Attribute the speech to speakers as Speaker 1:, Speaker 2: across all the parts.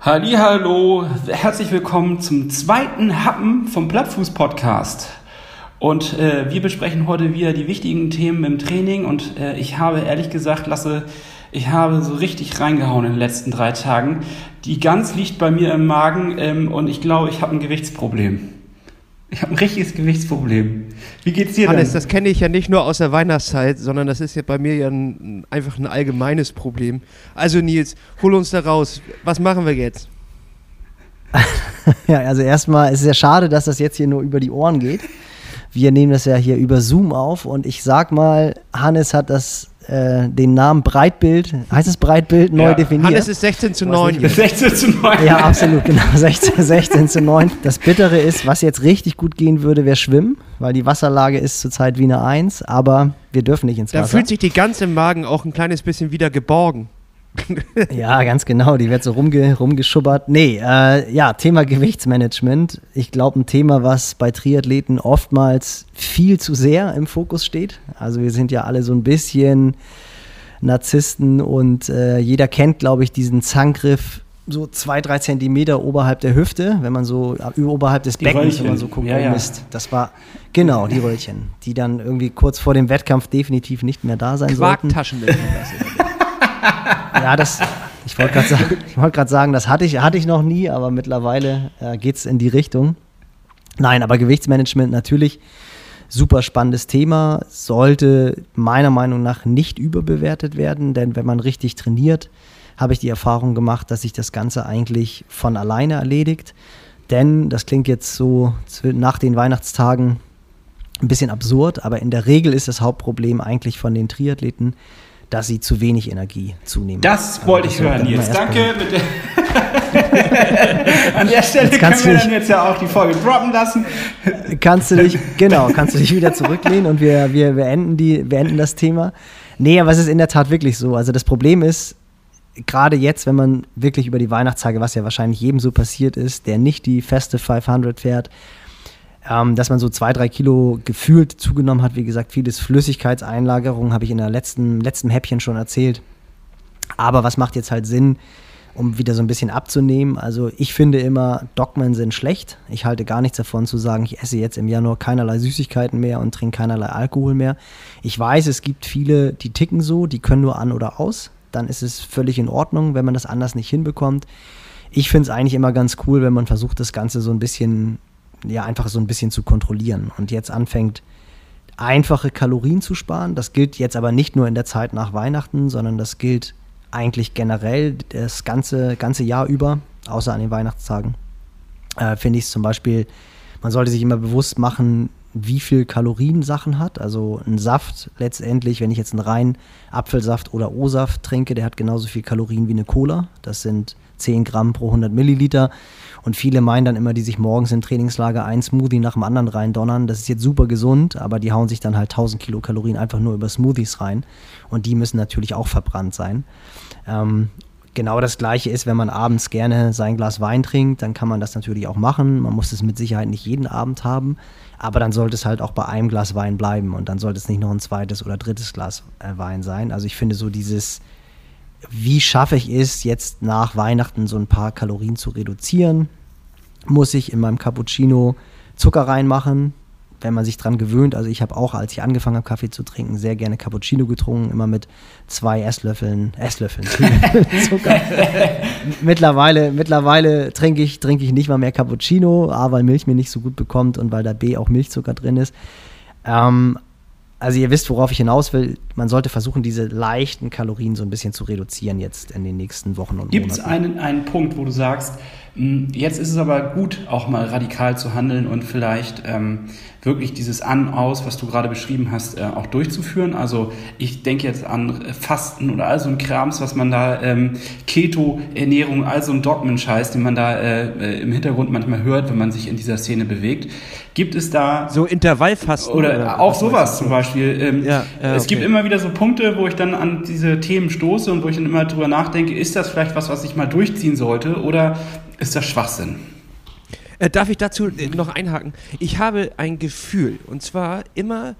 Speaker 1: Hallo, herzlich willkommen zum zweiten Happen vom Plattfuß Podcast. Und äh, wir besprechen heute wieder die wichtigen Themen im Training und äh, ich habe ehrlich gesagt, Lasse, ich habe so richtig reingehauen in den letzten drei Tagen. Die Gans liegt bei mir im Magen ähm, und ich glaube, ich habe ein Gewichtsproblem. Ich habe ein richtiges Gewichtsproblem. Wie geht's dir
Speaker 2: Hannes,
Speaker 1: denn?
Speaker 2: das kenne ich ja nicht nur aus der Weihnachtszeit, sondern das ist ja bei mir ja ein, einfach ein allgemeines Problem. Also Nils, hol uns da raus. Was machen wir jetzt?
Speaker 3: ja, also erstmal ist es ja schade, dass das jetzt hier nur über die Ohren geht. Wir nehmen das ja hier über Zoom auf und ich sag mal, Hannes hat das äh, den Namen Breitbild, heißt es Breitbild, neu
Speaker 1: Ja,
Speaker 3: definiert.
Speaker 2: Hannes ist 16 zu
Speaker 3: Was
Speaker 2: 9.
Speaker 3: nicht.
Speaker 1: 16 zu 9.
Speaker 3: ja, absolut, genau. 16, 16 zu 9. Das Bittere ist, was jetzt richtig gut gehen würde, wäre Schwimmen, weil die Wasserlage ist zurzeit wie eine 1, aber wir dürfen nicht ins
Speaker 2: Da
Speaker 3: Wasser.
Speaker 2: fühlt sich die Gans im Magen auch ein kleines bisschen wieder geborgen.
Speaker 3: Ja, ganz genau. Die wird so rumge rumgeschubbert. Nee, äh, ja, Thema Gewichtsmanagement. Ich glaube, ein Thema, was bei Triathleten oftmals viel zu sehr im Fokus steht. Also wir sind ja alle so ein bisschen Narzissten und äh, jeder kennt, glaube ich, diesen Zankgriff so zwei, drei Zentimeter oberhalb der Hüfte, wenn man so äh, oberhalb des
Speaker 1: Die
Speaker 3: Beckens,
Speaker 1: Röllchen.
Speaker 3: wenn man so guckt,
Speaker 1: Ja, ja.
Speaker 3: Mist. Das war genau die Röllchen, die dann irgendwie kurz vor dem Wettkampf definitiv nicht mehr da sein sollten.
Speaker 2: Quarktaschen nennt man das.
Speaker 3: Ja, das, ich wollte gerade sagen, wollt sagen, das hatte ich, hatte ich noch nie, aber mittlerweile äh, geht es in die Richtung. Nein, aber Gewichtsmanagement natürlich super spannendes Thema, sollte meiner Meinung nach nicht überbewertet werden, denn wenn man richtig trainiert, habe ich die Erfahrung gemacht, dass sich das Ganze eigentlich von alleine erledigt. Denn, das klingt jetzt so nach den Weihnachtstagen ein bisschen absurd, aber in der Regel ist das Hauptproblem eigentlich von den Triathleten, dass sie zu wenig Energie zunehmen.
Speaker 1: Das
Speaker 3: Also
Speaker 1: wollte ich hören, Nils. Danke. An der Stelle
Speaker 3: Jetzt
Speaker 1: können
Speaker 3: kannst
Speaker 1: wir
Speaker 3: du
Speaker 1: dann
Speaker 3: dich-
Speaker 1: jetzt ja auch die Folge droppen lassen.
Speaker 3: kannst du dich, genau, kannst du dich wieder zurücklehnen und wir, wir beenden, die, beenden das Thema. Nee, aber es ist in der Tat wirklich so. Also das Problem ist, gerade jetzt, wenn man wirklich über die Weihnachtstage, was ja wahrscheinlich jedem so passiert ist, der nicht die feste 500 fährt, ähm, dass man so zwei, drei Kilo gefühlt zugenommen hat. Wie gesagt, vieles Flüssigkeitseinlagerung habe ich in der letzten, letzten Häppchen schon erzählt. Aber was macht jetzt halt Sinn, um wieder so ein bisschen abzunehmen? Also ich finde immer, Dogmen sind schlecht. Ich halte gar nichts davon zu sagen, ich esse jetzt im Januar keinerlei Süßigkeiten mehr und trinke keinerlei Alkohol mehr. Ich weiß, es gibt viele, die ticken so, die können nur an oder aus. Dann ist es völlig in Ordnung, wenn man das anders nicht hinbekommt. Ich finde es eigentlich immer ganz cool, wenn man versucht, das Ganze so ein bisschen, ja, einfach so ein bisschen zu kontrollieren und jetzt anfängt, einfache Kalorien zu sparen. Das gilt jetzt aber nicht nur in der Zeit nach Weihnachten, sondern das gilt eigentlich generell das ganze, ganze Jahr über, außer an den Weihnachtstagen. Äh, Finde ich zum Beispiel, man sollte sich immer bewusst machen, wie viel Kalorien Sachen hat. Also ein Saft letztendlich, wenn ich jetzt einen reinen Apfelsaft oder O-Saft trinke, der hat genauso viel Kalorien wie eine Cola. Das sind 10 Gramm pro 100 Milliliter. Und viele meinen dann immer, die sich morgens im Trainingslager ein Smoothie nach dem anderen reindonnern. Das ist jetzt super gesund, aber die hauen sich dann halt 1000 Kilokalorien einfach nur über Smoothies rein. Und die müssen natürlich auch verbrannt sein. Ähm, genau das gleiche ist, wenn man abends gerne sein Glas Wein trinkt, dann kann man das natürlich auch machen. Man muss es mit Sicherheit nicht jeden Abend haben, aber dann sollte es halt auch bei einem Glas Wein bleiben und dann sollte es nicht noch ein zweites oder drittes Glas äh, Wein sein. Also ich finde so dieses, wie schaffe ich es jetzt nach Weihnachten so ein paar Kalorien zu reduzieren? Muss ich in meinem Cappuccino Zucker reinmachen? Wenn man sich dran gewöhnt, also ich habe auch, als ich angefangen habe, Kaffee zu trinken, sehr gerne Cappuccino getrunken, immer mit zwei Esslöffeln, Esslöffeln Zucker. mittlerweile mittlerweile trinke ich, trinke ich nicht mal mehr Cappuccino, A, weil Milch mir nicht so gut bekommt und weil da B auch Milchzucker drin ist. Ähm, also ihr wisst, worauf ich hinaus will. Man sollte versuchen, diese leichten Kalorien so ein bisschen zu reduzieren jetzt in den nächsten Wochen und
Speaker 1: Gibt es
Speaker 3: Monaten.
Speaker 1: einen, einen Punkt, wo du sagst, mh, jetzt ist es aber gut, auch mal radikal zu handeln und vielleicht ähm, wirklich dieses An-Aus, was du gerade beschrieben hast, äh, auch durchzuführen? Also ich denke jetzt an Fasten oder all so ein Krams, was man da, ähm, Keto-Ernährung, all so ein Dogmen-Scheiß, den man da äh, äh, im Hintergrund manchmal hört, wenn man sich in dieser Szene bewegt. Gibt es da
Speaker 2: So Intervallfasten.
Speaker 1: oder, auch
Speaker 2: was
Speaker 1: sowas zum Beispiel. Ähm,
Speaker 2: Ja, ja,
Speaker 1: es gibt
Speaker 2: okay.
Speaker 1: immer wieder so Punkte, wo ich dann an diese Themen stoße und wo ich dann immer drüber nachdenke, ist das vielleicht was, was ich mal durchziehen sollte oder ist das Schwachsinn?
Speaker 2: Äh, darf ich dazu äh, noch einhaken? Ich habe ein Gefühl, und zwar immer,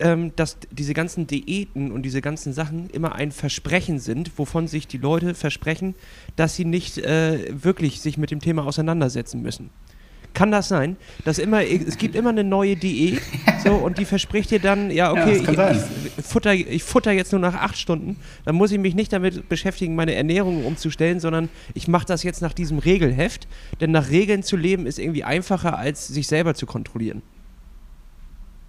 Speaker 2: ähm, dass diese ganzen Diäten und diese ganzen Sachen immer ein Versprechen sind, wovon sich die Leute versprechen, dass sie nicht äh, wirklich sich mit dem Thema auseinandersetzen müssen. Kann das sein, dass immer es gibt immer eine neue Diät so und die verspricht dir dann ja okay
Speaker 1: Ja,
Speaker 2: ich, ich, futter ich futter jetzt nur nach acht Stunden, dann muss ich mich nicht damit beschäftigen meine Ernährung umzustellen, sondern ich mache das jetzt nach diesem Regelheft, denn nach Regeln zu leben ist irgendwie einfacher als sich selber zu kontrollieren.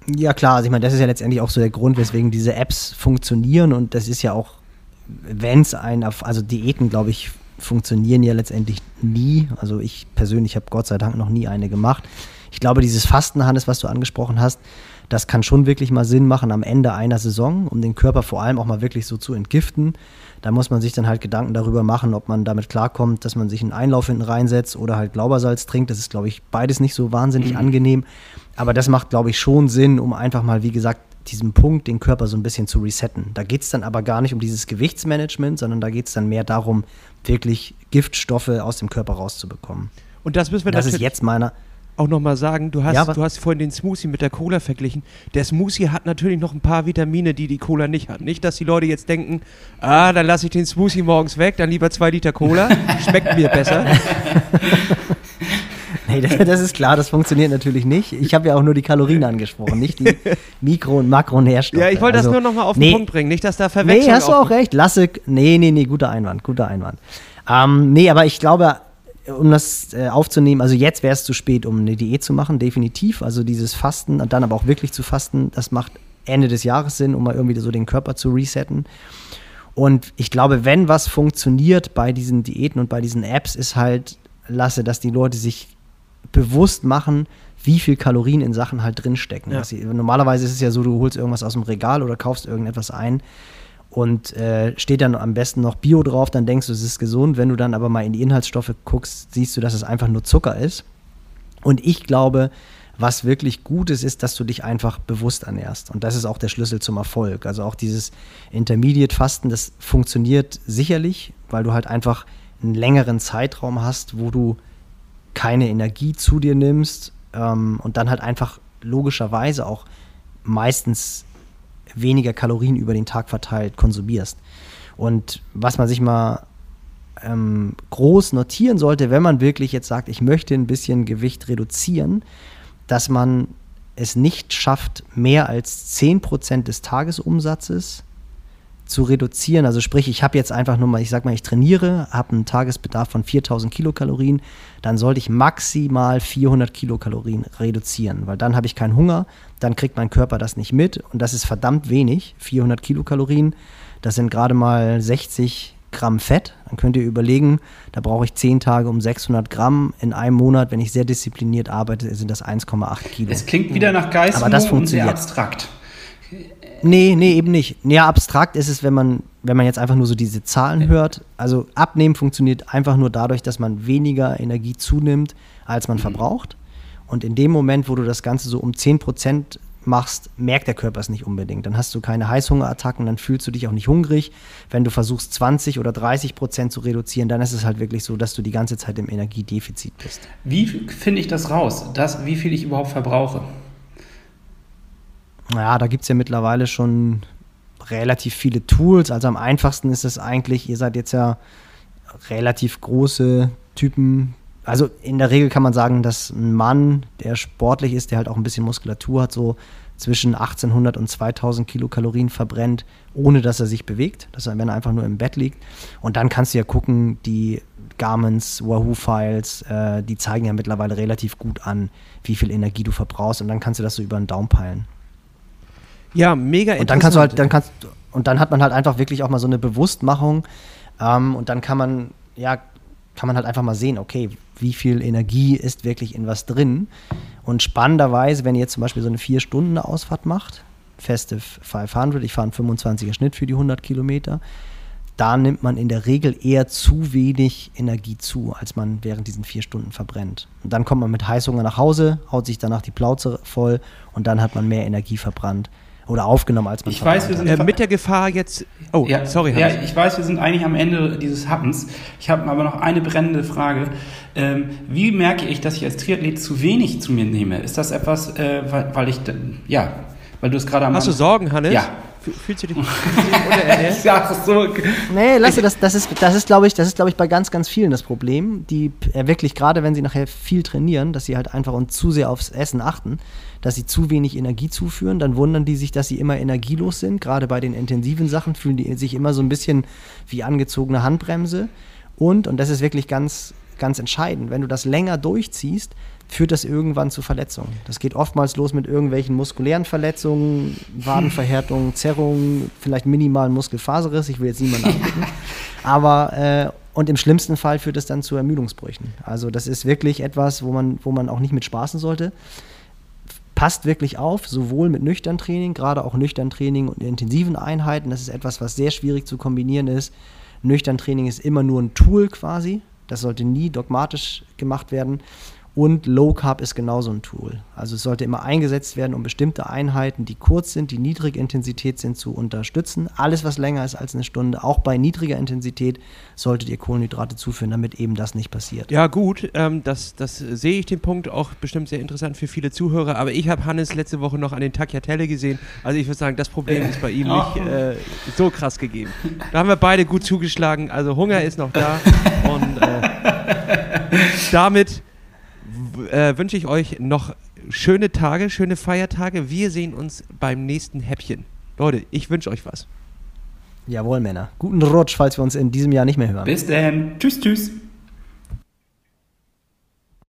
Speaker 3: Ja, klar, also ich meine, das ist ja letztendlich auch so der Grund, weswegen diese Apps funktionieren und das ist ja auch, wenn es ein, also Diäten, glaube ich, funktionieren ja letztendlich nie. Also ich persönlich habe Gott sei Dank noch nie eine gemacht. Ich glaube, dieses Fasten, Hannes, was du angesprochen hast, das kann schon wirklich mal Sinn machen am Ende einer Saison, um den Körper vor allem auch mal wirklich so zu entgiften. Da muss man sich dann halt Gedanken darüber machen, ob man damit klarkommt, dass man sich einen Einlauf hinten reinsetzt oder halt Glaubersalz trinkt. Das ist, glaube ich, beides nicht so wahnsinnig angenehm. Aber das macht, glaube ich, schon Sinn, um einfach mal, wie gesagt, diesen Punkt, den Körper so ein bisschen zu resetten. Da geht es dann aber gar nicht um dieses Gewichtsmanagement, sondern da geht es dann mehr darum, wirklich Giftstoffe aus dem Körper rauszubekommen.
Speaker 2: Und das müssen wir
Speaker 3: Das ist jetzt meiner.
Speaker 2: auch nochmal sagen. Du hast,
Speaker 3: Ja,
Speaker 2: du hast vorhin den Smoothie mit der Cola verglichen. Der Smoothie hat natürlich noch ein paar Vitamine, die die Cola nicht hat. Nicht, dass die Leute jetzt denken, ah, dann lasse ich den Smoothie morgens weg, dann lieber zwei Liter Cola, schmeckt mir besser.
Speaker 3: Nee, das, das ist klar, das funktioniert natürlich nicht. Ich habe ja auch nur die Kalorien angesprochen, nicht die Mikro- und Makronährstoffe.
Speaker 2: Ja, ich wollte das
Speaker 3: Also,
Speaker 2: nur nochmal auf den
Speaker 3: nee,
Speaker 2: Punkt bringen, nicht, dass da Verwechslung
Speaker 3: Nee, hast du auch recht. Lasse. Nee, nee, nee, guter Einwand, guter Einwand. Ähm, nee, aber ich glaube, um das äh, aufzunehmen, also jetzt wäre es zu spät, um eine Diät zu machen, definitiv. Also dieses Fasten und dann aber auch wirklich zu fasten, das macht Ende des Jahres Sinn, um mal irgendwie so den Körper zu resetten. Und ich glaube, wenn was funktioniert bei diesen Diäten und bei diesen Apps, ist halt, lasse, dass die Leute sich bewusst machen, wie viel Kalorien in Sachen halt drinstecken.
Speaker 2: Ja.
Speaker 3: Sie- Normalerweise ist es ja so, du holst irgendwas aus dem Regal oder kaufst irgendetwas ein und äh, steht dann am besten noch Bio drauf, dann denkst du, es ist gesund. Wenn du dann aber mal in die Inhaltsstoffe guckst, siehst du, dass es einfach nur Zucker ist. Und ich glaube, was wirklich gut ist, ist, dass du dich einfach bewusst ernährst. Und das ist auch der Schlüssel zum Erfolg. Also auch dieses Intermediate-Fasten, das funktioniert sicherlich, weil du halt einfach einen längeren Zeitraum hast, wo du keine Energie zu dir nimmst ähm, und dann halt einfach logischerweise auch meistens weniger Kalorien über den Tag verteilt konsumierst. Und was man sich mal ähm, groß notieren sollte, wenn man wirklich jetzt sagt, ich möchte ein bisschen Gewicht reduzieren, dass man es nicht schafft, mehr als 10% des Tagesumsatzes zu reduzieren. Also sprich, ich habe jetzt einfach nur mal, ich sag mal, ich trainiere, habe einen Tagesbedarf von 4000 Kilokalorien, dann sollte ich maximal 400 Kilokalorien reduzieren, weil dann habe ich keinen Hunger, dann kriegt mein Körper das nicht mit und das ist verdammt wenig, 400 Kilokalorien, das sind gerade mal 60 Gramm Fett. Dann könnt ihr überlegen, da brauche ich 10 Tage um 600 Gramm. In einem Monat, wenn ich sehr diszipliniert arbeite, sind das 1,8 Kilo.
Speaker 1: Es klingt wieder nach Geist
Speaker 3: Aber das
Speaker 1: und sehr
Speaker 3: funktioniert.
Speaker 1: abstrakt.
Speaker 3: Nee, nee, eben nicht. Ja, abstrakt ist es, wenn man, wenn man jetzt einfach nur so diese Zahlen hört. Also abnehmen funktioniert einfach nur dadurch, dass man weniger Energie zunimmt, als man verbraucht. Und in dem Moment, wo du das Ganze so um 10% machst, merkt der Körper es nicht unbedingt. Dann hast du keine Heißhungerattacken, dann fühlst du dich auch nicht hungrig. Wenn du versuchst, 20 oder 30 Prozent zu reduzieren, dann ist es halt wirklich so, dass du die ganze Zeit im Energiedefizit bist.
Speaker 1: Wie finde ich das raus, das, wie viel ich überhaupt verbrauche?
Speaker 3: Ja, da gibt es ja mittlerweile schon relativ viele Tools. Also am einfachsten ist es eigentlich, ihr seid jetzt ja relativ große Typen. Also in der Regel kann man sagen, dass ein Mann, der sportlich ist, der halt auch ein bisschen Muskulatur hat, so zwischen 1800 und 2000 Kilokalorien verbrennt, ohne dass er sich bewegt, dass er, wenn er einfach nur im Bett liegt. Und dann kannst du ja gucken, die Garments, Wahoo-Files, äh, die zeigen ja mittlerweile relativ gut an, wie viel Energie du verbrauchst. Und dann kannst du das so über den Daumen peilen.
Speaker 2: Ja, mega
Speaker 3: Und dann kannst du halt, dann
Speaker 2: interessant.
Speaker 3: kannst und dann hat man halt einfach wirklich auch mal so eine Bewusstmachung. Ähm, und dann kann man, ja, kann man halt einfach mal sehen, okay, wie viel Energie ist wirklich in was drin. Und spannenderweise, wenn ihr jetzt zum Beispiel so eine vier Stunden Ausfahrt macht, Festive 500, ich fahre einen 25er Schnitt für die 100 Kilometer, da nimmt man in der Regel eher zu wenig Energie zu, als man während diesen vier Stunden verbrennt. Und dann kommt man mit Heißhunger nach Hause, haut sich danach die Plauze voll und dann hat man mehr Energie verbrannt, oder aufgenommen, als man
Speaker 1: Ich weiß, wir sind
Speaker 2: Äh, mit der Gefahr jetzt. Oh,
Speaker 1: ja,
Speaker 2: sorry,
Speaker 1: Ja,
Speaker 2: Hans.
Speaker 1: ich weiß, wir sind eigentlich am Ende dieses Happens. Ich habe aber noch eine brennende Frage. Ähm, wie merke ich, dass ich als Triathlet zu wenig zu mir nehme? Ist das etwas, äh, weil, weil ich, ja, weil du es gerade am
Speaker 2: Hast du Sorgen, Hannes?
Speaker 1: Ja.
Speaker 2: Fühlst du dich, fühlst du dich unterernährt?
Speaker 1: Ja, ach so.
Speaker 3: Nee, lass das, das ist, das ist, glaube ich, das ist, glaube ich, bei ganz, ganz vielen das Problem, die äh, wirklich, gerade wenn sie nachher viel trainieren, dass sie halt einfach und zu sehr aufs Essen achten, dass sie zu wenig Energie zuführen, dann wundern die sich, dass sie immer energielos sind. Gerade bei den intensiven Sachen fühlen die sich immer so ein bisschen wie angezogene Handbremse. Und, und das ist wirklich ganz, ganz entscheidend, wenn du das länger durchziehst, führt das irgendwann zu Verletzungen. Das geht oftmals los mit irgendwelchen muskulären Verletzungen, Wadenverhärtungen, Zerrungen, vielleicht minimalen Muskelfaserriss. Ich will jetzt niemanden angucken. Aber äh, und im schlimmsten Fall führt es dann zu Ermüdungsbrüchen. Also das ist wirklich etwas, wo man, wo man auch nicht mit spaßen sollte. Passt wirklich auf, sowohl mit nüchtern Training, gerade auch nüchtern Training und intensiven Einheiten. Das ist etwas, was sehr schwierig zu kombinieren ist. Nüchtern Training ist immer nur ein Tool quasi. Das sollte nie dogmatisch gemacht werden. Und Low Carb ist genauso ein Tool. Also es sollte immer eingesetzt werden, um bestimmte Einheiten, die kurz sind, die niedrige Intensität sind, zu unterstützen. Alles, was länger ist als eine Stunde, auch bei niedriger Intensität, solltet ihr Kohlenhydrate zuführen, damit eben das nicht passiert.
Speaker 2: Ja, gut, ähm, das, das sehe ich den Punkt auch bestimmt sehr interessant für viele Zuhörer. Aber ich habe Hannes letzte Woche noch an den Tagliatelle gesehen. Also ich würde sagen, das Problem ist bei ihm nicht äh, so krass gegeben. Da haben wir beide gut zugeschlagen. Also Hunger ist noch da. Und äh, damit äh, wünsche ich euch noch schöne Tage, schöne Feiertage. Wir sehen uns beim nächsten Häppchen. Leute, ich wünsche euch was.
Speaker 3: Jawohl, Männer. Guten Rutsch, falls wir uns in diesem Jahr nicht mehr hören.
Speaker 1: Bis dann. Tschüss, tschüss.